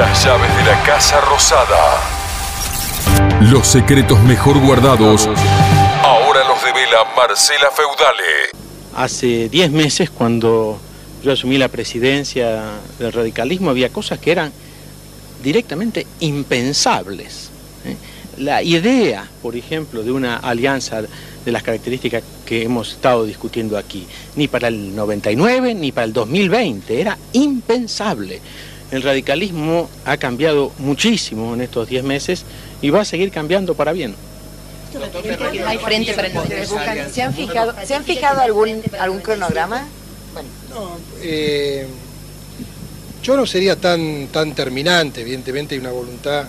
Las llaves de la Casa Rosada. Los secretos mejor guardados. Ahora los devela Marcela Feudale. Hace 10 meses, cuando yo asumí la presidencia del radicalismo, había cosas que eran directamente impensables. ¿eh? La idea, por ejemplo, de una alianza de las características que hemos estado discutiendo aquí, ni para el 99 ni para el 2020, era impensable. El radicalismo ha cambiado muchísimo en estos 10 meses y va a seguir cambiando para bien. Hay frente para ¿Se han fijado, ¿se han fijado algún, algún cronograma? No, eh, yo no sería tan, tan terminante, evidentemente hay una voluntad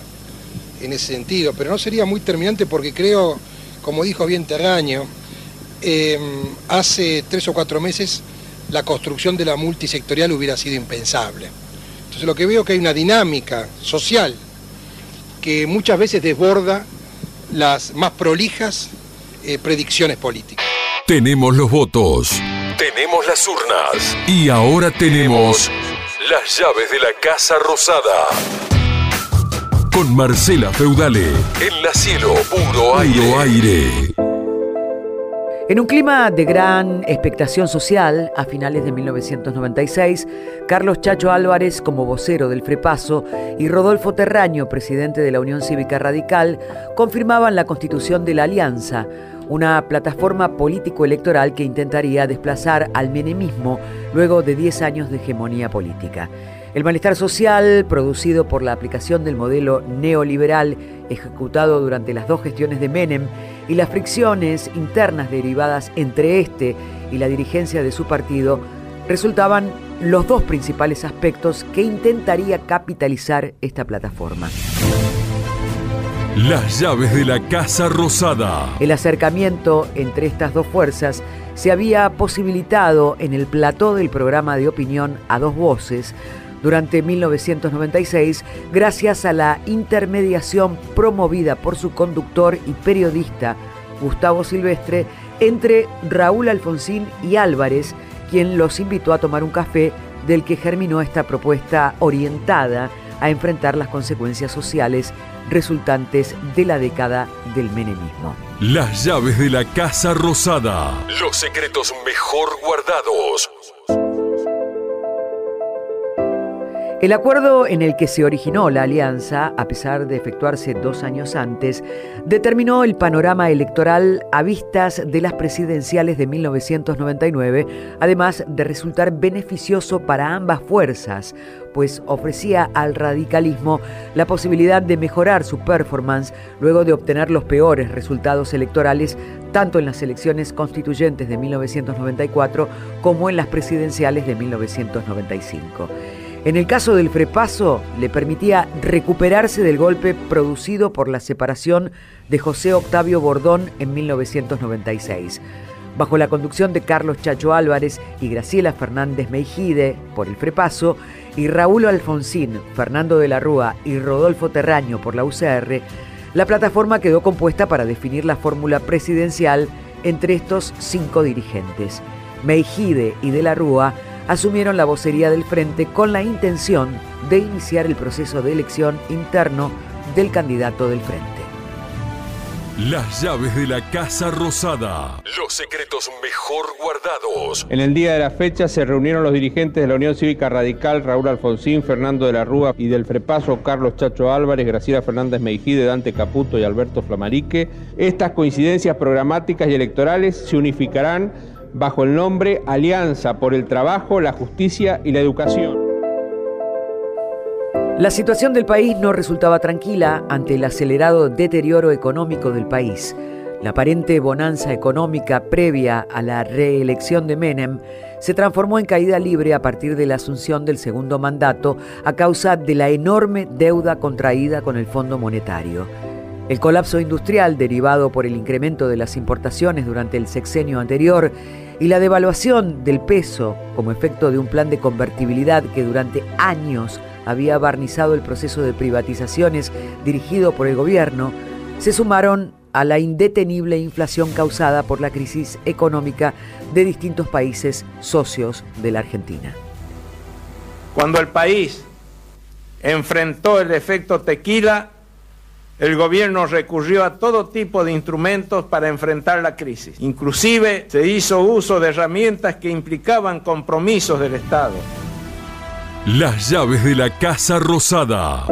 en ese sentido, pero no sería muy terminante porque creo, como dijo bien Terraño, em, hace tres o cuatro meses la construcción de la multisectorial hubiera sido impensable. Entonces lo que veo que hay una dinámica social que muchas veces desborda las más prolijas eh, predicciones políticas. Tenemos los votos, tenemos las urnas y ahora tenemos las llaves de la Casa Rosada. Con Marcela Feudale, en la cielo, puro aire. aire. En un clima de gran expectación social, a finales de 1996, Carlos Chacho Álvarez, como vocero del Frepaso, y Rodolfo Terraño, presidente de la Unión Cívica Radical, confirmaban la constitución de la Alianza, una plataforma político-electoral que intentaría desplazar al menemismo luego de 10 años de hegemonía política. El malestar social, producido por la aplicación del modelo neoliberal ejecutado durante las dos gestiones de Menem, y las fricciones internas derivadas entre este y la dirigencia de su partido, resultaban los dos principales aspectos que intentaría capitalizar esta plataforma. Las llaves de la Casa Rosada. El acercamiento entre estas dos fuerzas se había posibilitado en el plató del programa de opinión a dos voces durante 1996 gracias a la intermediación promovida por su conductor y periodista Gustavo Silvestre entre Raúl Alfonsín y Álvarez, quien los invitó a tomar un café del que germinó esta propuesta orientada a enfrentar las consecuencias sociales resultantes de la década del menemismo. Las llaves de la Casa Rosada. Los secretos mejor guardados. El acuerdo en el que se originó la alianza, a pesar de efectuarse dos años antes, determinó el panorama electoral a vistas de las presidenciales de 1999, además de resultar beneficioso para ambas fuerzas, pues ofrecía al radicalismo la posibilidad de mejorar su performance luego de obtener los peores resultados electorales tanto en las elecciones constituyentes de 1994 como en las presidenciales de 1995. En el caso del Frepaso, le permitía recuperarse del golpe producido por la separación de José Octavio Bordón en 1996. Bajo la conducción de Carlos Chacho Álvarez y Graciela Fernández Meijide por el Frepaso, y Raúl Alfonsín, Fernando de la Rúa y Rodolfo Terraño por la UCR, la plataforma quedó compuesta para definir la fórmula presidencial entre estos cinco dirigentes. Meijide y de la Rúa asumieron la vocería del frente con la intención de iniciar el proceso de elección interno del candidato del frente. Las llaves de la Casa Rosada. Los secretos mejor guardados. En el día de la fecha se reunieron los dirigentes de la Unión Cívica Radical, Raúl Alfonsín, Fernando de la Rúa y del Frepaso, Carlos Chacho Álvarez, Graciela Fernández Meijide, Dante Caputo y Alberto Flamarique. Estas coincidencias programáticas y electorales se unificarán bajo el nombre Alianza por el Trabajo, la Justicia y la Educación. La situación del país no resultaba tranquila ante el acelerado deterioro económico del país. La aparente bonanza económica previa a la reelección de Menem se transformó en caída libre a partir de la asunción del segundo mandato a causa de la enorme deuda contraída con el Fondo Monetario. El colapso industrial derivado por el incremento de las importaciones durante el sexenio anterior y la devaluación del peso como efecto de un plan de convertibilidad que durante años había barnizado el proceso de privatizaciones dirigido por el gobierno, se sumaron a la indetenible inflación causada por la crisis económica de distintos países socios de la Argentina. Cuando el país enfrentó el efecto tequila, el gobierno recurrió a todo tipo de instrumentos para enfrentar la crisis. Inclusive se hizo uso de herramientas que implicaban compromisos del Estado. Las llaves de la Casa Rosada.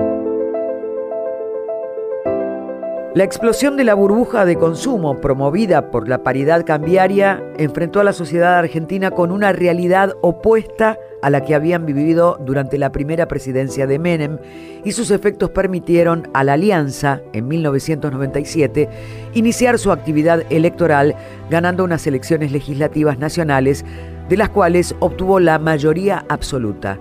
La explosión de la burbuja de consumo promovida por la paridad cambiaria enfrentó a la sociedad argentina con una realidad opuesta a la que habían vivido durante la primera presidencia de Menem y sus efectos permitieron a la Alianza, en 1997, iniciar su actividad electoral ganando unas elecciones legislativas nacionales de las cuales obtuvo la mayoría absoluta.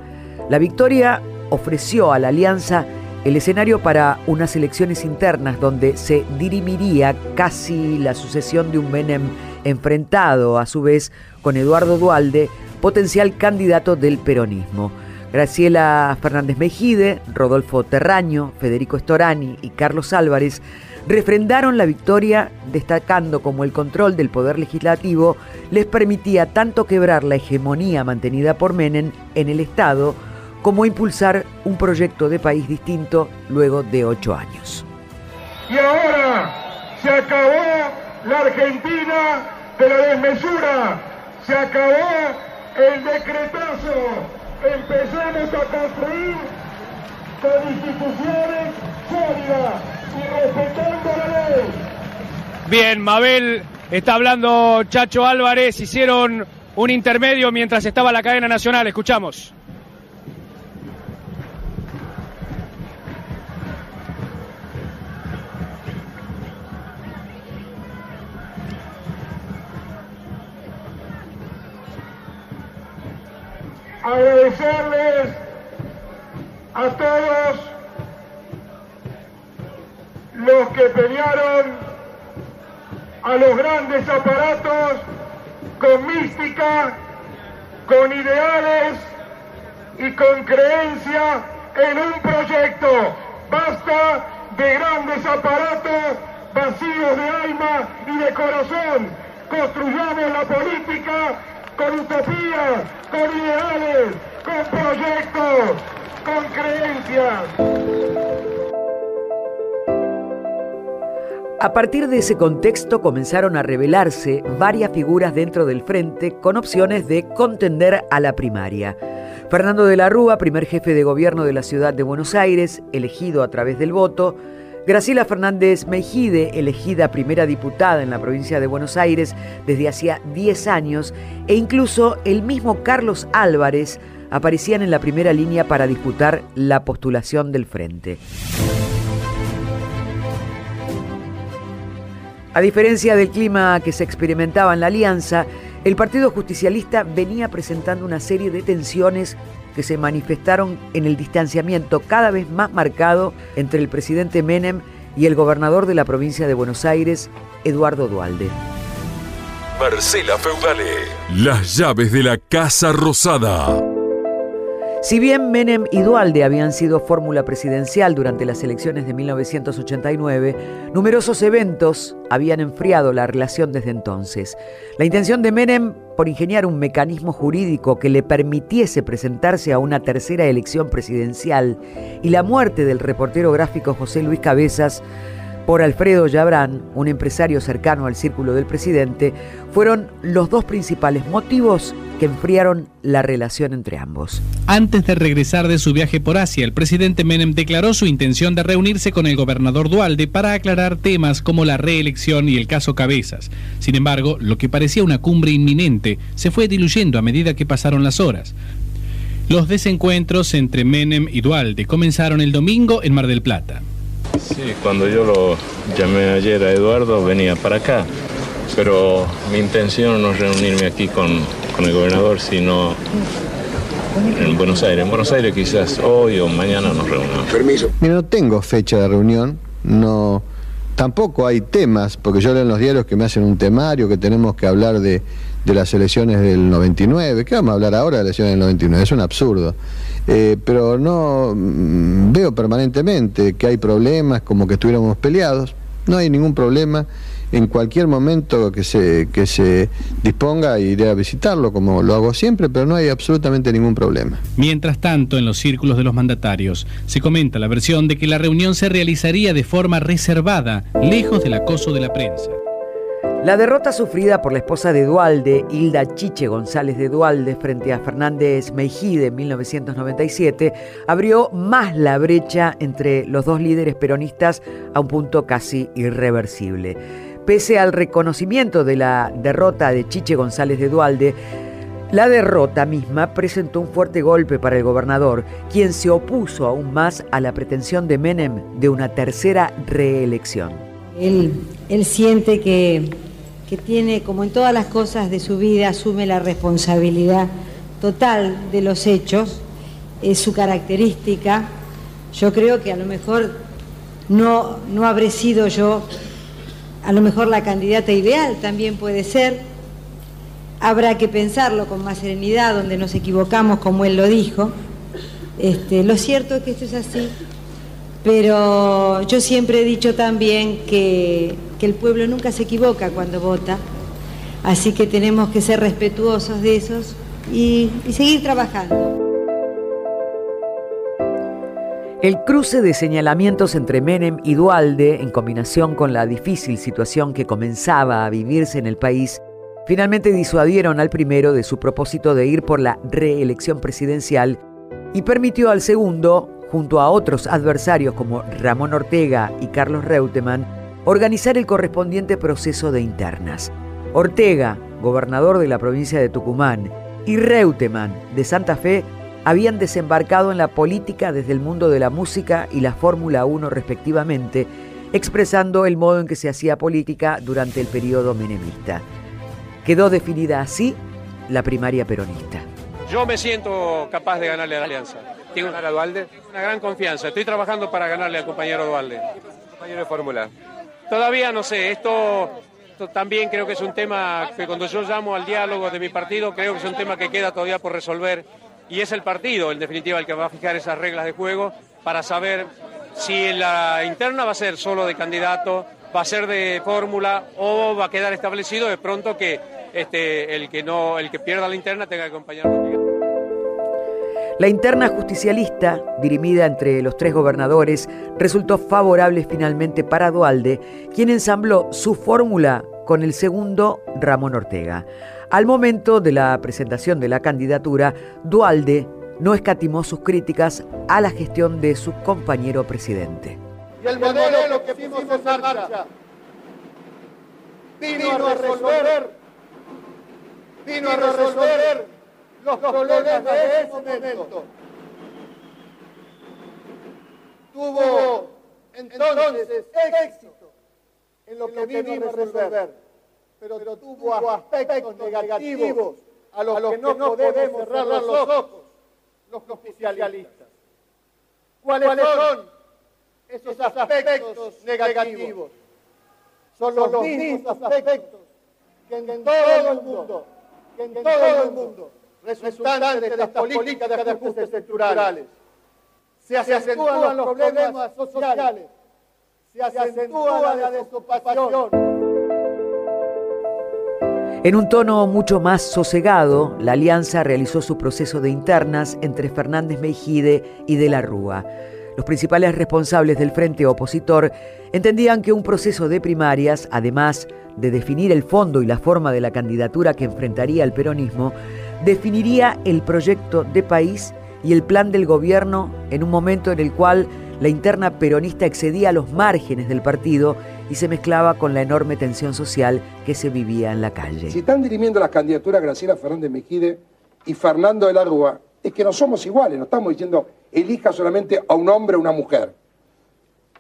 La victoria ofreció a la Alianza el escenario para unas elecciones internas donde se dirimiría casi la sucesión de un Menem enfrentado a su vez con Eduardo Dualde, potencial candidato del peronismo. Graciela Fernández Mejide, Rodolfo Terraño, Federico Storani y Carlos Álvarez refrendaron la victoria destacando como el control del poder legislativo les permitía tanto quebrar la hegemonía mantenida por Menem en el Estado como impulsar un proyecto de país distinto luego de ocho años. Y ahora se acabó la Argentina de la desmesura, se acabó el decretazo, empezamos a construir con instituciones sólidas y respetando la ley. Bien, Mabel, está hablando Chacho Álvarez, hicieron un intermedio mientras estaba la cadena nacional, escuchamos. Agradecerles a todos los que pelearon a los grandes aparatos con mística, con ideales y con creencia en un proyecto. Basta de grandes aparatos vacíos de alma y de corazón. Construyamos la política con utopía, con ideales, con proyectos, con creencias. A partir de ese contexto comenzaron a revelarse varias figuras dentro del frente con opciones de contender a la primaria. Fernando de la Rúa, primer jefe de gobierno de la ciudad de Buenos Aires, elegido a través del voto, Graciela Fernández Mejide, elegida primera diputada en la provincia de Buenos Aires desde hacía 10 años, e incluso el mismo Carlos Álvarez aparecían en la primera línea para disputar la postulación del frente. A diferencia del clima que se experimentaba en la alianza, el Partido Justicialista venía presentando una serie de tensiones que se manifestaron en el distanciamiento cada vez más marcado entre el presidente Menem y el gobernador de la provincia de Buenos Aires, Eduardo Dualde. Marcela Feudale, las llaves de la Casa Rosada. Si bien Menem y Dualde habían sido fórmula presidencial durante las elecciones de 1989, numerosos eventos habían enfriado la relación desde entonces. La intención de Menem por ingeniar un mecanismo jurídico que le permitiese presentarse a una tercera elección presidencial y la muerte del reportero gráfico José Luis Cabezas por Alfredo Yabrán, un empresario cercano al círculo del presidente, fueron los dos principales motivos que enfriaron la relación entre ambos. Antes de regresar de su viaje por Asia, el presidente Menem declaró su intención de reunirse con el gobernador Dualde para aclarar temas como la reelección y el caso Cabezas. Sin embargo, lo que parecía una cumbre inminente se fue diluyendo a medida que pasaron las horas. Los desencuentros entre Menem y Dualde comenzaron el domingo en Mar del Plata. Sí, cuando yo lo llamé ayer a Eduardo venía para acá, pero mi intención no es reunirme aquí con, el gobernador, sino en Buenos Aires. En Buenos Aires quizás hoy o mañana nos reunamos. Permiso. Mira, no tengo fecha de reunión, no... Tampoco hay temas, porque yo leo en los diarios que me hacen un temario, que tenemos que hablar de, de las elecciones del 99. ¿Qué vamos a hablar ahora de las elecciones del 99? Es un absurdo. Eh, pero no mm, veo permanentemente que hay problemas como que estuviéramos peleados. No hay ningún problema. en cualquier momento que se, que se disponga iré a visitarlo, como lo hago siempre, pero no hay absolutamente ningún problema. Mientras tanto, en los círculos de los mandatarios, se comenta la versión de que la reunión se realizaría de forma reservada, lejos del acoso de la prensa. La derrota sufrida por la esposa de Dualde, Hilda Chiche González de Dualde, frente a Fernández Meijide en 1997, abrió más la brecha entre los dos líderes peronistas a un punto casi irreversible. Pese al reconocimiento de la derrota de Chiche González de Dualde, la derrota misma presentó un fuerte golpe para el gobernador, quien se opuso aún más a la pretensión de Menem de una tercera reelección. Él, él siente que que tiene, como en todas las cosas de su vida, asume la responsabilidad total de los hechos, es su característica. Yo creo que a lo mejor no, no habré sido yo, a lo mejor la candidata ideal también puede ser. Habrá que pensarlo con más serenidad, donde nos equivocamos, como él lo dijo. Este, lo cierto es que esto es así, pero yo siempre he dicho también que, el pueblo nunca se equivoca cuando vota, así que tenemos que ser respetuosos de esos y, y seguir trabajando. El cruce de señalamientos entre Menem y Dualde, en combinación con la difícil situación que comenzaba a vivirse en el país, finalmente disuadieron al primero de su propósito de ir por la reelección presidencial y permitió al segundo junto a otros adversarios como Ramón Ortega y Carlos Reutemann, organizar el correspondiente proceso de internas. Ortega, gobernador de la provincia de Tucumán, y Reutemann, de Santa Fe, habían desembarcado en la política desde el mundo de la música y la Fórmula 1 respectivamente, expresando el modo en que se hacía política durante el periodo menemista. Quedó definida así la primaria peronista. Yo me siento capaz de ganarle a la alianza. ¿Tengo a Dualde? Una gran confianza. Estoy trabajando para ganarle al compañero Dualde. Compañero de fórmula. Todavía no sé. Esto, también creo que es un tema que cuando yo llamo al diálogo de mi partido, creo que es un tema que queda todavía por resolver. Y es el partido, en definitiva, el que va a fijar esas reglas de juego para saber si la interna va a ser solo de candidato, va a ser de fórmula o va a quedar establecido de pronto que este, el que no, el que pierda la interna tenga que acompañarlo. La interna justicialista, dirimida entre los tres gobernadores, resultó favorable finalmente para Dualde, quien ensambló su fórmula con el segundo Ramón Ortega. Al momento de la presentación de la candidatura, Dualde no escatimó sus críticas a la gestión de su compañero presidente. Y el modelo que pusimos en marcha vino a resolver vino a resolver los problemas de ese momento. Tuvo entonces éxito en lo que vino a resolver, pero tuvo aspectos negativos a los que no podemos cerrar los ojos los oficialistas. ¿Cuáles son esos aspectos negativos? Son los mismos aspectos que en todo el mundo que en todo el mundo, resultantes de estas políticas de ajustes estructurales, se acentúan los problemas sociales, se acentúa la desocupación. En un tono mucho más sosegado, la alianza realizó su proceso de internas entre Fernández Meijide y De la Rúa. Los principales responsables del frente opositor entendían que un proceso de primarias, además de definir el fondo y la forma de la candidatura que enfrentaría el peronismo, definiría el proyecto de país y el plan del gobierno en un momento en el cual la interna peronista excedía los márgenes del partido y se mezclaba con la enorme tensión social que se vivía en la calle. Si están dirimiendo las candidaturas Graciela Fernández Mejide y Fernando de la Rúa, es que no somos iguales, no estamos diciendo elija solamente a un hombre o una mujer.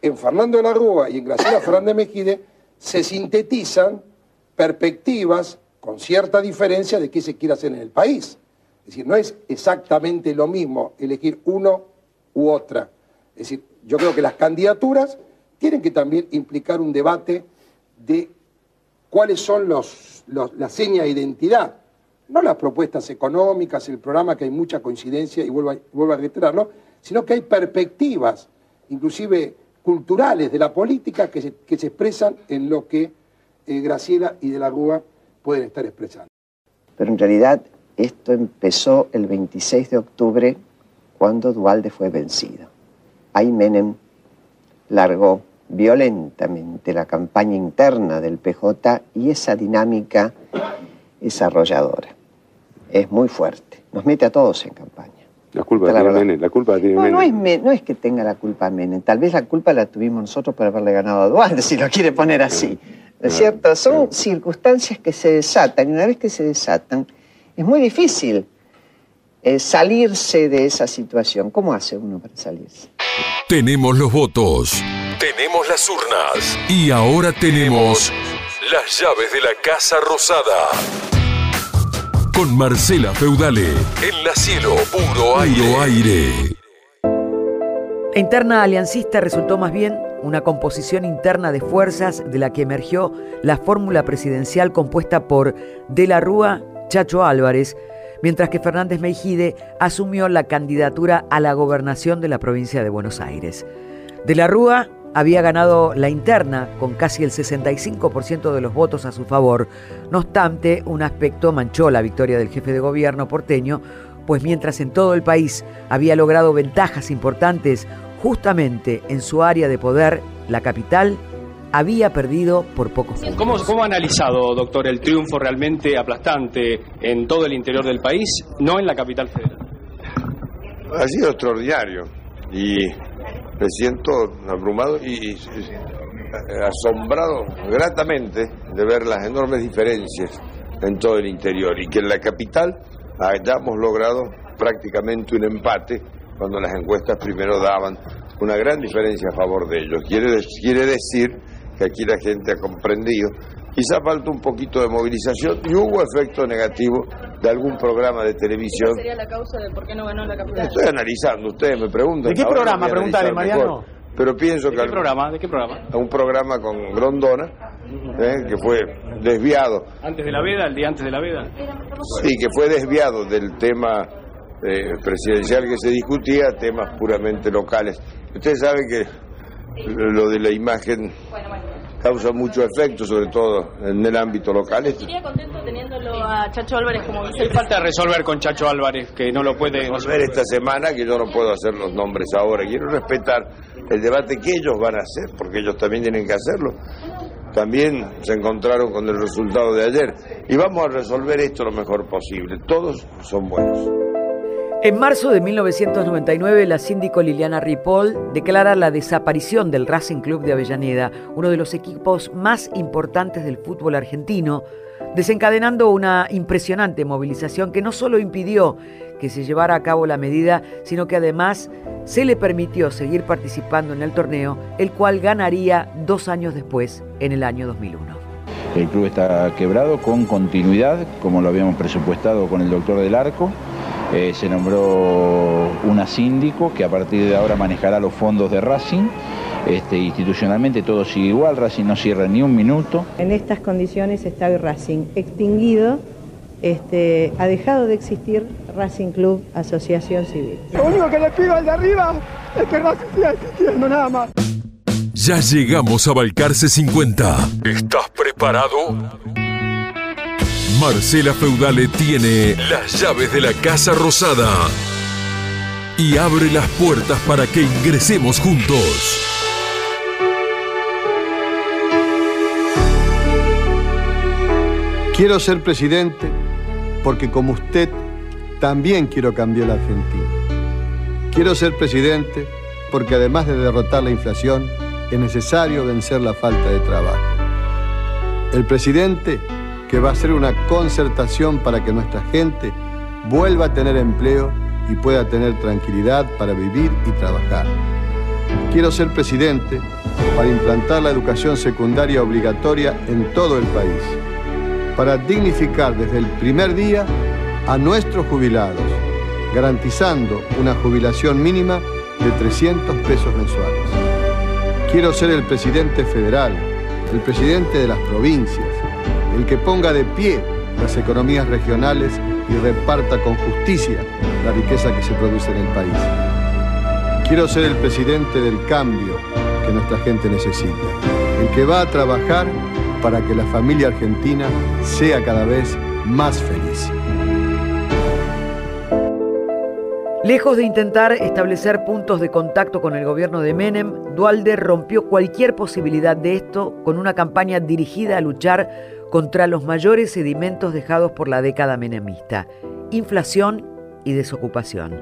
En Fernando de la Rúa y en Graciela Fernández Mejide se sintetizan perspectivas con cierta diferencia de qué se quiere hacer en el país. Es decir, no es exactamente lo mismo elegir uno u otra. Es decir, yo creo que las candidaturas tienen que también implicar un debate de cuáles son los, las señas de identidad no las propuestas económicas, el programa, que hay mucha coincidencia, y vuelvo a, a reiterarlo, sino que hay perspectivas, inclusive culturales, de la política que se, expresan en lo que eh, Graciela y de la Rúa pueden estar expresando. Pero en realidad esto empezó el 26 de octubre cuando Dualde fue vencido. Ahí Menem largó violentamente la campaña interna del PJ y esa dinámica es arrolladora. Es muy fuerte. Nos mete a todos en campaña. La culpa La tiene. Menem, la culpa tiene No, Menem. no es, Me- no es que tenga la culpa Menem. Tal vez la culpa la tuvimos nosotros por haberle ganado a Dualde, si lo quiere poner así. ¿No es cierto? Son circunstancias que se desatan y una vez que se desatan es muy difícil eh, salirse de esa situación. ¿Cómo hace uno para salirse? Tenemos los votos, tenemos las urnas y ahora tenemos las llaves de la Casa Rosada. Con Marcela Feudale en la cielo, puro aire. aire. Interna aliancista resultó más bien una composición interna de fuerzas de la que emergió la fórmula presidencial compuesta por De la Rúa, Chacho Álvarez, mientras que Fernández Meijide asumió la candidatura a la gobernación de la provincia de Buenos Aires. De la Rúa había ganado la interna con casi el 65% de los votos a su favor. No obstante, un aspecto manchó la victoria del jefe de gobierno porteño, pues mientras en todo el país había logrado ventajas importantes justamente en su área de poder, la capital, había perdido por pocos puntos. ¿Cómo, ¿Cómo ha analizado, doctor, el triunfo realmente aplastante en todo el interior del país, no en la capital federal? Ha sido extraordinario y me siento abrumado y, y asombrado gratamente de ver las enormes diferencias en todo el interior y que en la capital hayamos logrado prácticamente un empate cuando las encuestas primero daban una gran diferencia a favor de ellos. Quiere, quiere decir que aquí la gente ha comprendido. Quizá falta un poquito de movilización y hubo efecto negativo de algún programa de televisión sería la causa de por qué no ganó la capital? Estoy analizando, ustedes me preguntan. ¿De qué programa? analizar Mariano. mejor. Pero pienso ¿De que qué programa? ¿De qué programa? a un programa con Grondona, eh, que fue desviado, ¿Antes de la veda? ¿El día antes de la veda? sí, que fue desviado del tema eh, presidencial que se discutía a temas puramente locales. Ustedes saben que lo de la imagen causa mucho efecto, sobre todo en el ámbito local. ¿Estaría contento teniéndolo a Chacho Álvarez como ¿Qué falta resolver con Chacho Álvarez, que no lo puede... ver esta semana que yo no puedo hacer los nombres ahora. Quiero respetar el debate que ellos van a hacer, porque ellos también tienen que hacerlo. También se encontraron con el resultado de ayer. Y vamos a resolver esto lo mejor posible. Todos son buenos. En marzo de 1999, la síndico Liliana Ripoll declara la desaparición del Racing Club de Avellaneda, uno de los equipos más importantes del fútbol argentino, desencadenando una impresionante movilización que no solo impidió que se llevara a cabo la medida, sino que además se le permitió seguir participando en el torneo, el cual ganaría dos años después, en el año 2001. El club está quebrado con continuidad, como lo habíamos presupuestado con el doctor del Arco. Eh, se nombró una síndico que a partir de ahora manejará los fondos de Racing. Este, institucionalmente todo sigue igual, Racing no cierra ni un minuto. En estas condiciones está hoy Racing extinguido, este, ha dejado de existir Racing Club Asociación Civil. Lo único que le pido al de arriba es que Racing siga existiendo, nada más. Ya llegamos a Balcarce 50. ¿Estás preparado? Marcela Feudale tiene las llaves de la Casa Rosada y abre las puertas para que ingresemos juntos. Quiero ser presidente porque como usted también quiero cambiar la Argentina. Quiero ser presidente porque además de derrotar la inflación es necesario vencer la falta de trabajo. El presidente que va a hacer una concertación para que nuestra gente vuelva a tener empleo y pueda tener tranquilidad para vivir y trabajar. Quiero ser presidente para implantar la educación secundaria obligatoria en todo el país, para dignificar desde el primer día a nuestros jubilados, garantizando una jubilación mínima de 300 pesos mensuales. Quiero ser el presidente federal, el presidente de las provincias, el que ponga de pie las economías regionales y reparta con justicia la riqueza que se produce en el país. Quiero ser el presidente del cambio que nuestra gente necesita, el que va a trabajar para que la familia argentina sea cada vez más feliz. Lejos de intentar establecer puntos de contacto con el gobierno de Menem, Dualde rompió cualquier posibilidad de esto con una campaña dirigida a luchar contra los mayores sedimentos dejados por la década menemista, inflación y desocupación.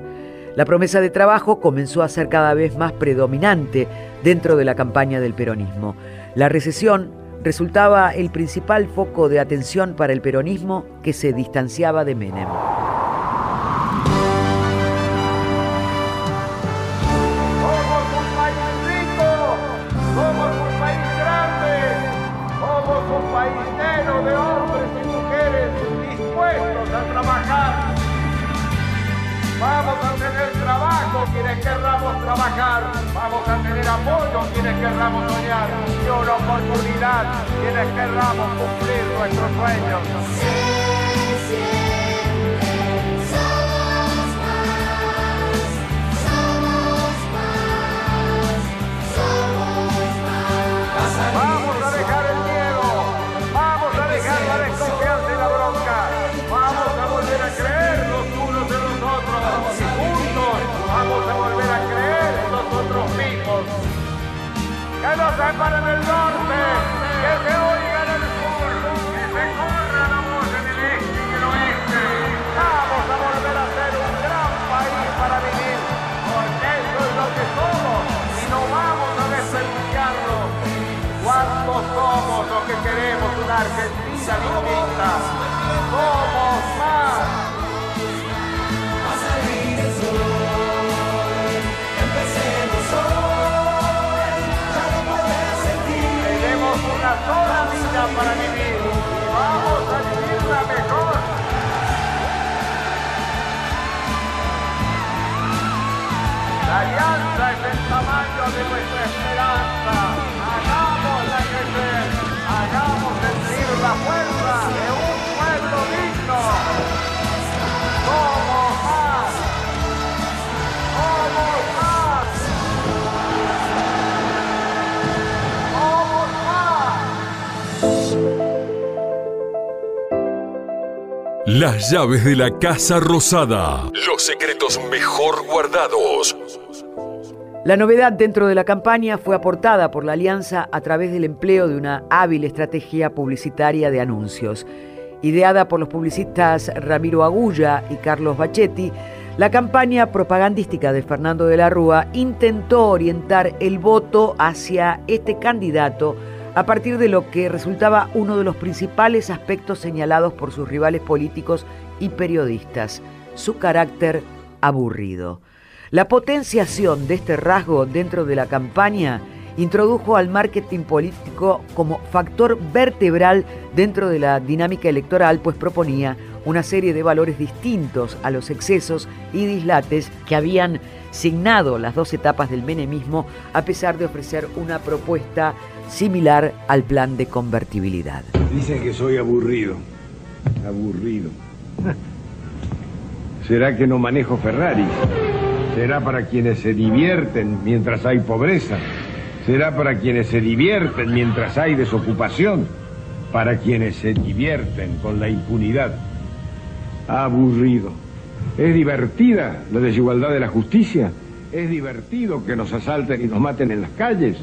La promesa de trabajo comenzó a ser cada vez más predominante dentro de la campaña del peronismo. La recesión resultaba el principal foco de atención para el peronismo que se distanciaba de Menem. Quienes querramos trabajar, vamos a tener apoyo quienes querramos soñar. Y una oportunidad quienes querramos cumplir nuestros sueños. para una Argentina distinta? Somos más. toda vida para vivir. Vamos a vivirla mejor. La alianza es el tamaño de nuestra esperanza. Las llaves de la Casa Rosada. Los secretos mejor guardados. La novedad dentro de la campaña fue aportada por la Alianza a través del empleo de una hábil estrategia publicitaria de anuncios. Ideada por los publicistas Ramiro Agulla y Carlos Bachetti, la campaña propagandística de Fernando de la Rúa intentó orientar el voto hacia este candidato a partir de lo que resultaba uno de los principales aspectos señalados por sus rivales políticos y periodistas, su carácter aburrido. La potenciación de este rasgo dentro de la campaña introdujo al marketing político como factor vertebral dentro de la dinámica electoral, pues proponía una serie de valores distintos a los excesos y dislates que habían signado las dos etapas del menemismo, a pesar de ofrecer una propuesta similar al plan de convertibilidad. Dicen que soy aburrido, aburrido. ¿Será que no manejo Ferrari? ¿Será para quienes se divierten mientras hay pobreza? ¿Será para quienes se divierten mientras hay desocupación? Para quienes se divierten con la impunidad. Aburrido. ¿Es divertida la desigualdad de la justicia? ¿Es divertido que nos asalten y nos maten en las calles?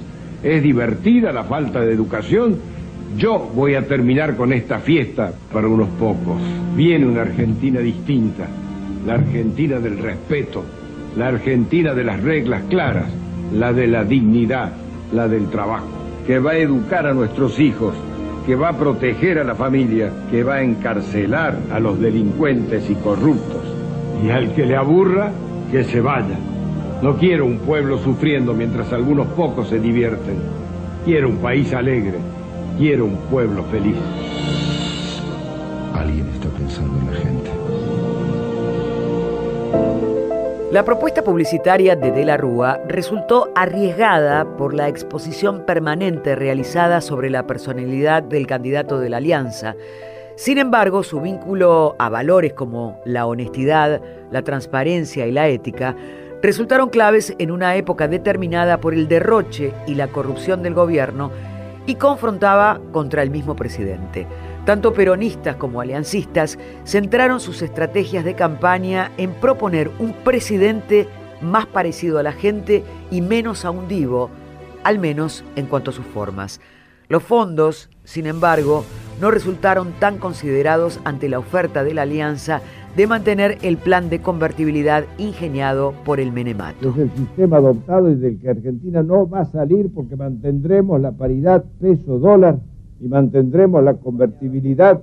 ¿Es divertida la falta de educación? Yo voy a terminar con esta fiesta para unos pocos. Viene una Argentina distinta, la Argentina del respeto, la Argentina de las reglas claras, la de la dignidad, la del trabajo, que va a educar a nuestros hijos, que va a proteger a la familia, que va a encarcelar a los delincuentes y corruptos. Y al que le aburra, que se vaya. No quiero un pueblo sufriendo mientras algunos pocos se divierten. Quiero un país alegre. Quiero un pueblo feliz. Alguien está pensando en la gente. La propuesta publicitaria de De la Rúa resultó arriesgada por la exposición permanente realizada sobre la personalidad del candidato de la Alianza. Sin embargo, su vínculo a valores como la honestidad, la transparencia y la ética resultaron claves en una época determinada por el derroche y la corrupción del gobierno y confrontaba contra el mismo presidente. Tanto peronistas como aliancistas centraron sus estrategias de campaña en proponer un presidente más parecido a la gente y menos a un divo, al menos en cuanto a sus formas. Los fondos, sin embargo, no resultaron tan considerados ante la oferta de la alianza de mantener el plan de convertibilidad ingeniado por el Menemato. Es el sistema adoptado y del que Argentina no va a salir porque mantendremos la paridad peso-dólar y mantendremos la convertibilidad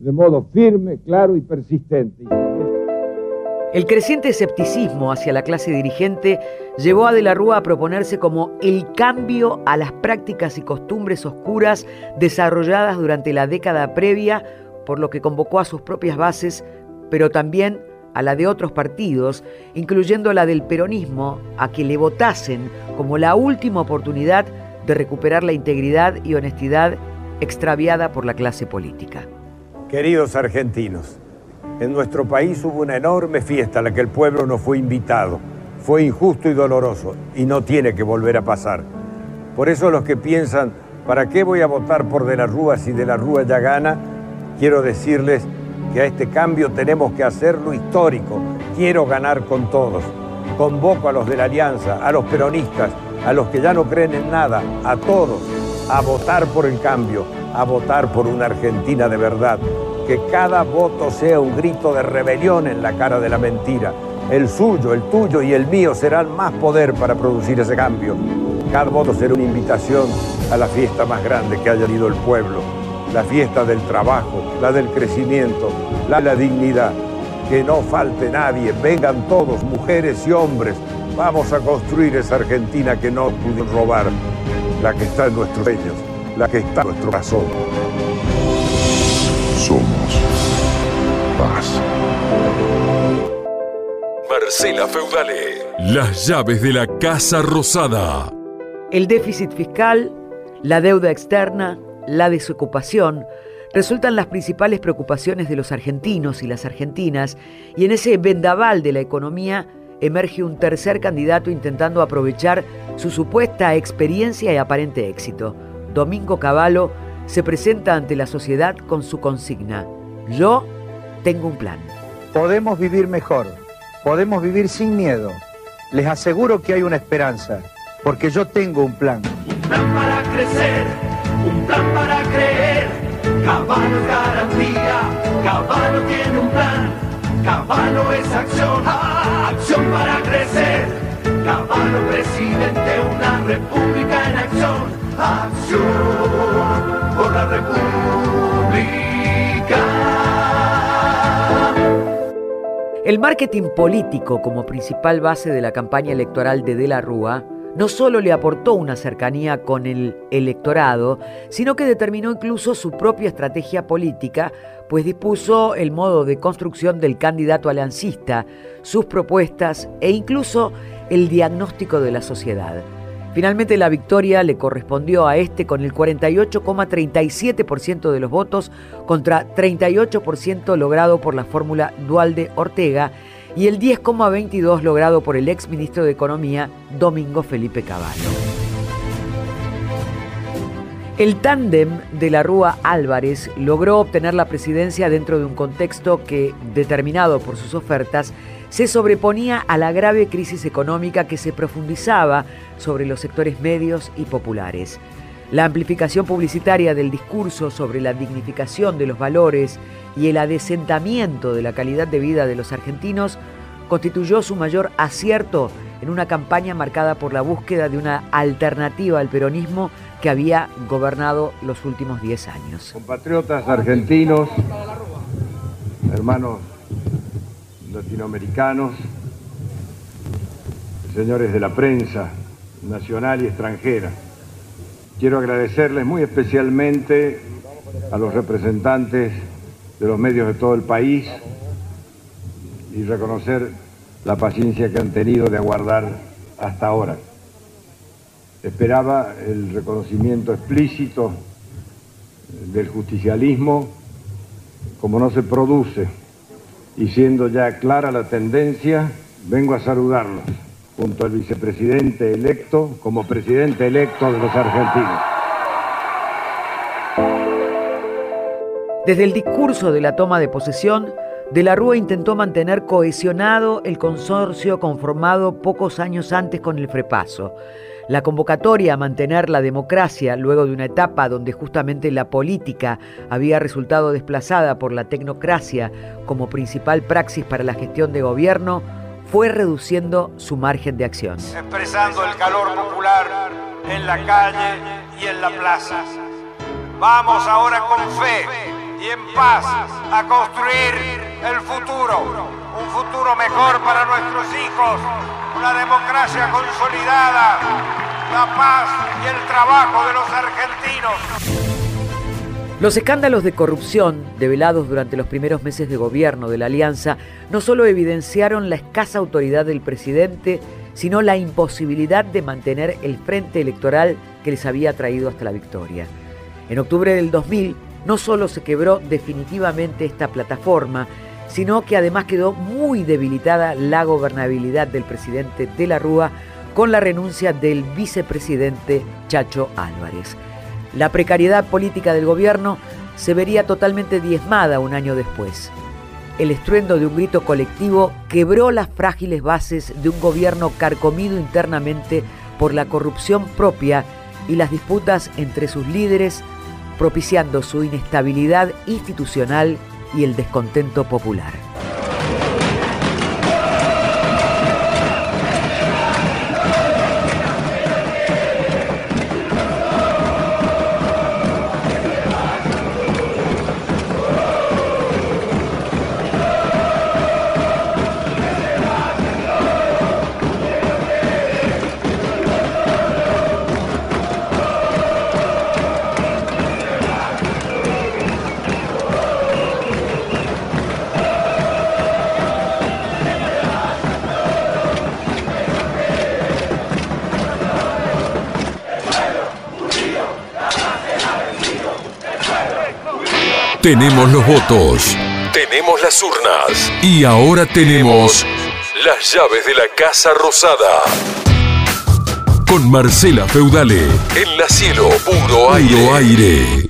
de modo firme, claro y persistente. El creciente escepticismo hacia la clase dirigente llevó a De la Rúa a proponerse como el cambio a las prácticas y costumbres oscuras desarrolladas durante la década previa, por lo que convocó a sus propias bases, pero también a la de otros partidos, incluyendo la del peronismo, a que le votasen como la última oportunidad de recuperar la integridad y honestidad extraviada por la clase política. Queridos argentinos, en nuestro país hubo una enorme fiesta a la que el pueblo no fue invitado. Fue injusto y doloroso y no tiene que volver a pasar. Por eso los que piensan, ¿para qué voy a votar por De la Rúa si De la Rúa ya gana? Quiero decirles que a este cambio tenemos que hacerlo histórico. Quiero ganar con todos. Convoco a los de la Alianza, a los peronistas, a los que ya no creen en nada, a todos, a votar por el cambio, a votar por una Argentina de verdad. Que cada voto sea un grito de rebelión en la cara de la mentira. El suyo, el tuyo y el mío serán más poder para producir ese cambio. Cada voto será una invitación a la fiesta más grande que haya ido el pueblo, la fiesta del trabajo, la del crecimiento, la de la dignidad. Que no falte nadie, vengan todos, mujeres y hombres. Vamos a construir esa Argentina que no pudieron robar, la que está en nuestros sueños, la que está en nuestro corazón. Somos paz. Marcela Feudale, las llaves de la Casa Rosada. El déficit fiscal, la deuda externa, la desocupación, resultan las principales preocupaciones de los argentinos y las argentinas, y en ese vendaval de la economía emerge un tercer candidato intentando aprovechar su supuesta experiencia y aparente éxito. Domingo Cavallo se presenta ante la sociedad con su consigna, yo tengo un plan. Podemos vivir mejor, podemos vivir sin miedo. Les aseguro que hay una esperanza, porque yo tengo un plan. plan para crecer, un plan para creer. Caballo garantía, Caballo tiene un plan. Caballo es acción, ah, acción para crecer. Caballo presidente, una república en acción. Acción la república. El marketing político como principal base de la campaña electoral de De la Rúa no solo le aportó una cercanía con el electorado, sino que determinó incluso su propia estrategia política, pues dispuso el modo de construcción del candidato aliancista, sus propuestas e incluso el diagnóstico de la sociedad. Finalmente la victoria le correspondió a este con el 48,37% de los votos contra 38% logrado por la fórmula Dualde Ortega y el 10,22 logrado por el ex ministro de Economía Domingo Felipe Caballo. El tándem de la Rúa Álvarez logró obtener la presidencia dentro de un contexto que, determinado por sus ofertas, se sobreponía a la grave crisis económica que se profundizaba sobre los sectores medios y populares. La amplificación publicitaria del discurso sobre la dignificación de los valores y el adesentamiento de la calidad de vida de los argentinos constituyó su mayor acierto en una campaña marcada por la búsqueda de una alternativa al peronismo que había gobernado los últimos 10 años. Compatriotas argentinos, hermanos latinoamericanos, señores de la prensa nacional y extranjera. Quiero agradecerles muy especialmente a los representantes de los medios de todo el país y reconocer la paciencia que han tenido de aguardar hasta ahora. Esperaba el reconocimiento explícito del justicialismo como no se produce y siendo ya clara la tendencia, vengo a saludarlos junto al vicepresidente electo como presidente electo de los argentinos. Desde el discurso de la toma de posesión, De la Rúa intentó mantener cohesionado el consorcio conformado pocos años antes con el Frepaso la convocatoria a mantener la democracia luego de una etapa donde justamente la política había resultado desplazada por la tecnocracia como principal praxis para la gestión de gobierno fue reduciendo su margen de acción. expresando el calor popular en la calle y en la plaza. Vamos ahora con fe y en paz a construir el futuro, un futuro mejor para nuestros hijos, una democracia consolidada, la paz y el trabajo de los argentinos. Los escándalos de corrupción develados durante los primeros meses de gobierno de la Alianza no solo evidenciaron la escasa autoridad del presidente, sino la imposibilidad de mantener el frente electoral que les había traído hasta la victoria. En octubre del 2000 no solo se quebró definitivamente esta plataforma, sino que además quedó muy debilitada la gobernabilidad del presidente de la Rúa con la renuncia del vicepresidente Chacho Álvarez. La precariedad política del gobierno se vería totalmente diezmada un año después. El estruendo de un grito colectivo quebró las frágiles bases de un gobierno carcomido internamente por la corrupción propia y las disputas entre sus líderes, propiciando su inestabilidad institucional y el descontento popular. Tenemos los votos. Tenemos las urnas. Y ahora tenemos las llaves de la Casa Rosada. Con Marcela Feudale. En la cielo, puro aire.